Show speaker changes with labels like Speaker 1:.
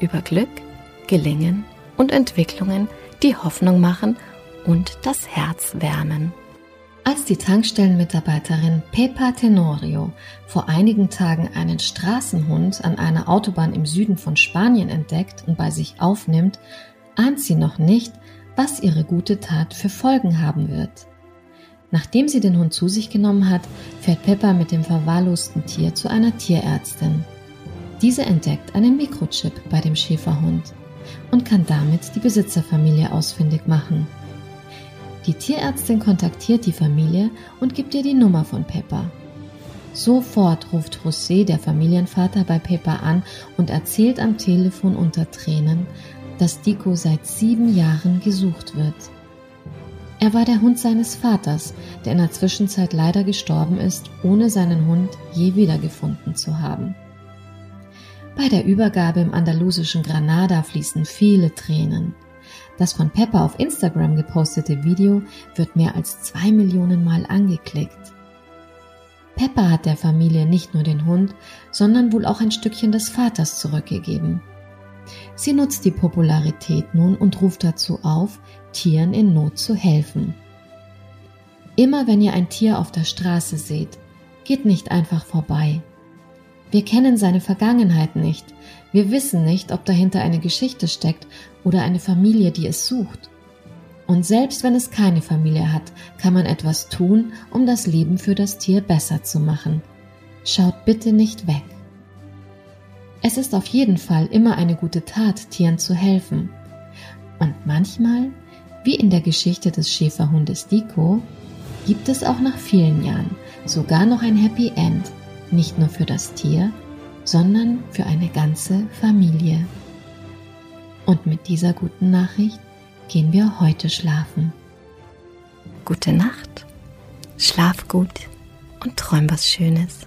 Speaker 1: über Glück, Gelingen und Entwicklungen, die Hoffnung machen und das Herz wärmen. Als die Tankstellenmitarbeiterin Pepa Tenorio vor einigen Tagen einen Straßenhund an einer Autobahn im Süden von Spanien entdeckt und bei sich aufnimmt, ahnt sie noch nicht, was ihre gute Tat für Folgen haben wird. Nachdem sie den Hund zu sich genommen hat, fährt Peppa mit dem verwahrlosten Tier zu einer Tierärztin. Diese entdeckt einen Mikrochip bei dem Schäferhund und kann damit die Besitzerfamilie ausfindig machen. Die Tierärztin kontaktiert die Familie und gibt ihr die Nummer von Pepper. Sofort ruft José, der Familienvater, bei Pepper an und erzählt am Telefon unter Tränen, dass Dico seit sieben Jahren gesucht wird. Er war der Hund seines Vaters, der in der Zwischenzeit leider gestorben ist, ohne seinen Hund je wiedergefunden zu haben. Bei der Übergabe im andalusischen Granada fließen viele Tränen. Das von Pepper auf Instagram gepostete Video wird mehr als zwei Millionen Mal angeklickt. Pepper hat der Familie nicht nur den Hund, sondern wohl auch ein Stückchen des Vaters zurückgegeben. Sie nutzt die Popularität nun und ruft dazu auf, Tieren in Not zu helfen. Immer wenn ihr ein Tier auf der Straße seht, geht nicht einfach vorbei. Wir kennen seine Vergangenheit nicht. Wir wissen nicht, ob dahinter eine Geschichte steckt oder eine Familie, die es sucht. Und selbst wenn es keine Familie hat, kann man etwas tun, um das Leben für das Tier besser zu machen. Schaut bitte nicht weg. Es ist auf jeden Fall immer eine gute Tat, Tieren zu helfen. Und manchmal, wie in der Geschichte des Schäferhundes Dico, gibt es auch nach vielen Jahren sogar noch ein Happy End nicht nur für das Tier, sondern für eine ganze Familie. Und mit dieser guten Nachricht gehen wir heute schlafen. Gute Nacht, schlaf gut und träum was Schönes.